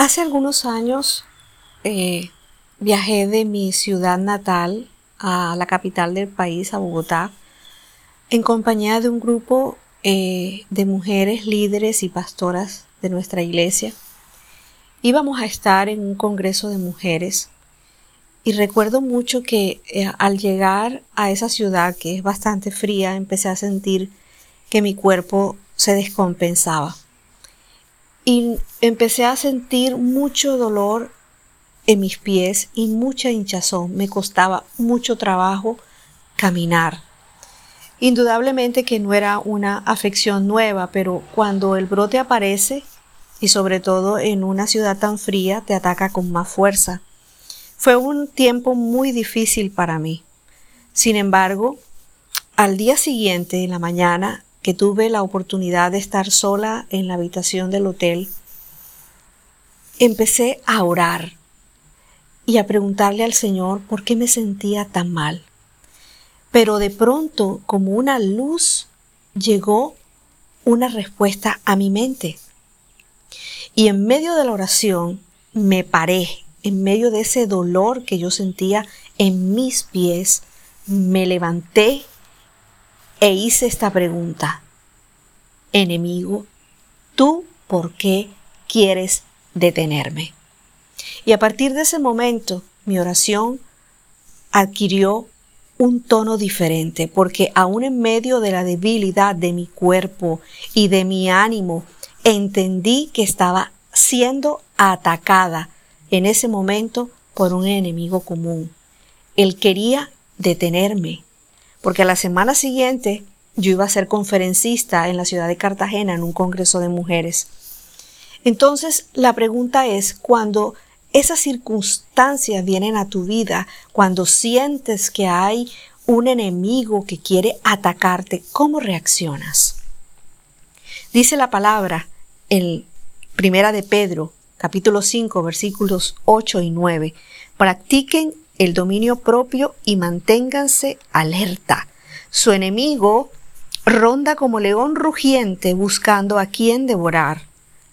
Hace algunos años eh, viajé de mi ciudad natal a la capital del país, a Bogotá, en compañía de un grupo eh, de mujeres líderes y pastoras de nuestra iglesia. Íbamos a estar en un congreso de mujeres y recuerdo mucho que eh, al llegar a esa ciudad que es bastante fría, empecé a sentir que mi cuerpo se descompensaba. Y empecé a sentir mucho dolor en mis pies y mucha hinchazón. Me costaba mucho trabajo caminar. Indudablemente que no era una afección nueva, pero cuando el brote aparece, y sobre todo en una ciudad tan fría, te ataca con más fuerza. Fue un tiempo muy difícil para mí. Sin embargo, al día siguiente, en la mañana, que tuve la oportunidad de estar sola en la habitación del hotel, empecé a orar y a preguntarle al Señor por qué me sentía tan mal. Pero de pronto, como una luz, llegó una respuesta a mi mente. Y en medio de la oración me paré, en medio de ese dolor que yo sentía en mis pies, me levanté e hice esta pregunta. Enemigo, ¿tú por qué quieres detenerme? Y a partir de ese momento, mi oración adquirió un tono diferente, porque aún en medio de la debilidad de mi cuerpo y de mi ánimo, entendí que estaba siendo atacada en ese momento por un enemigo común. Él quería detenerme, porque a la semana siguiente yo iba a ser conferencista en la ciudad de Cartagena en un congreso de mujeres. Entonces la pregunta es, cuando esas circunstancias vienen a tu vida, cuando sientes que hay un enemigo que quiere atacarte, ¿cómo reaccionas? Dice la palabra en Primera de Pedro, capítulo 5, versículos 8 y 9, practiquen el dominio propio y manténganse alerta. Su enemigo ronda como león rugiente buscando a quien devorar.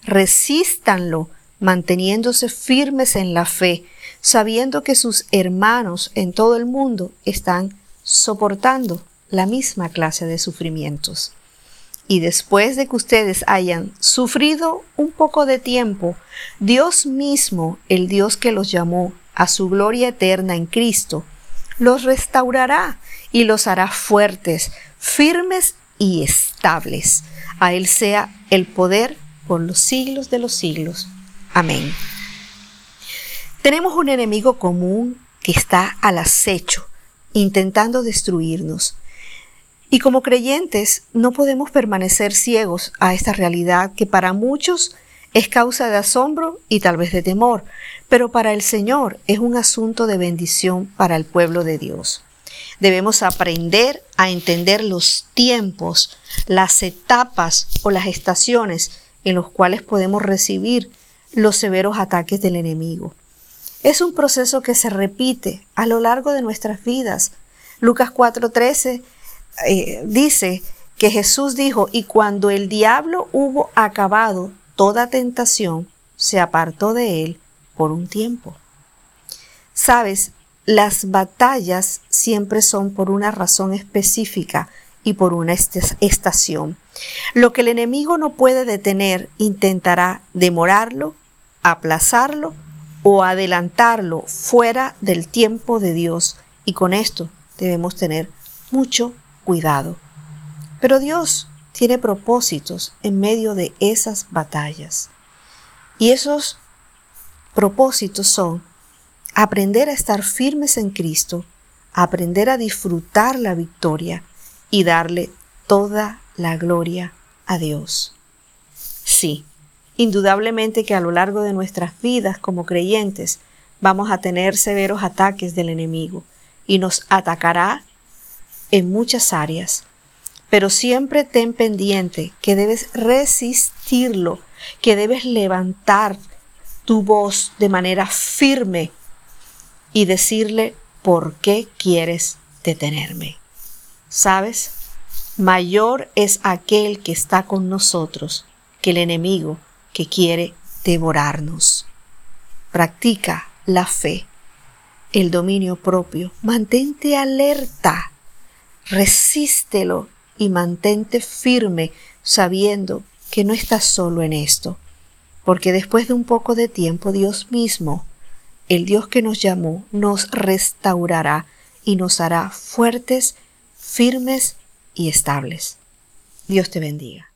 Resístanlo, manteniéndose firmes en la fe, sabiendo que sus hermanos en todo el mundo están soportando la misma clase de sufrimientos. Y después de que ustedes hayan sufrido un poco de tiempo, Dios mismo, el Dios que los llamó a su gloria eterna en Cristo, los restaurará y los hará fuertes, firmes y estables. A Él sea el poder por los siglos de los siglos. Amén. Tenemos un enemigo común que está al acecho, intentando destruirnos. Y como creyentes no podemos permanecer ciegos a esta realidad que para muchos es causa de asombro y tal vez de temor, pero para el Señor es un asunto de bendición para el pueblo de Dios. Debemos aprender a entender los tiempos, las etapas o las estaciones en los cuales podemos recibir los severos ataques del enemigo. Es un proceso que se repite a lo largo de nuestras vidas. Lucas 4:13 eh, dice que Jesús dijo, y cuando el diablo hubo acabado toda tentación, se apartó de él por un tiempo. Sabes, las batallas siempre son por una razón específica y por una estación. Lo que el enemigo no puede detener, intentará demorarlo, aplazarlo o adelantarlo fuera del tiempo de Dios. Y con esto debemos tener mucho cuidado. Pero Dios tiene propósitos en medio de esas batallas. Y esos propósitos son aprender a estar firmes en Cristo, aprender a disfrutar la victoria y darle toda la gloria a Dios. Sí, indudablemente que a lo largo de nuestras vidas como creyentes vamos a tener severos ataques del enemigo y nos atacará en muchas áreas pero siempre ten pendiente que debes resistirlo, que debes levantar tu voz de manera firme y decirle por qué quieres detenerme. ¿Sabes? Mayor es aquel que está con nosotros que el enemigo que quiere devorarnos. practica la fe, el dominio propio. Mantente alerta, resístelo y mantente firme sabiendo que no estás solo en esto, porque después de un poco de tiempo Dios mismo, el Dios que nos llamó, nos restaurará y nos hará fuertes, firmes y estables. Dios te bendiga.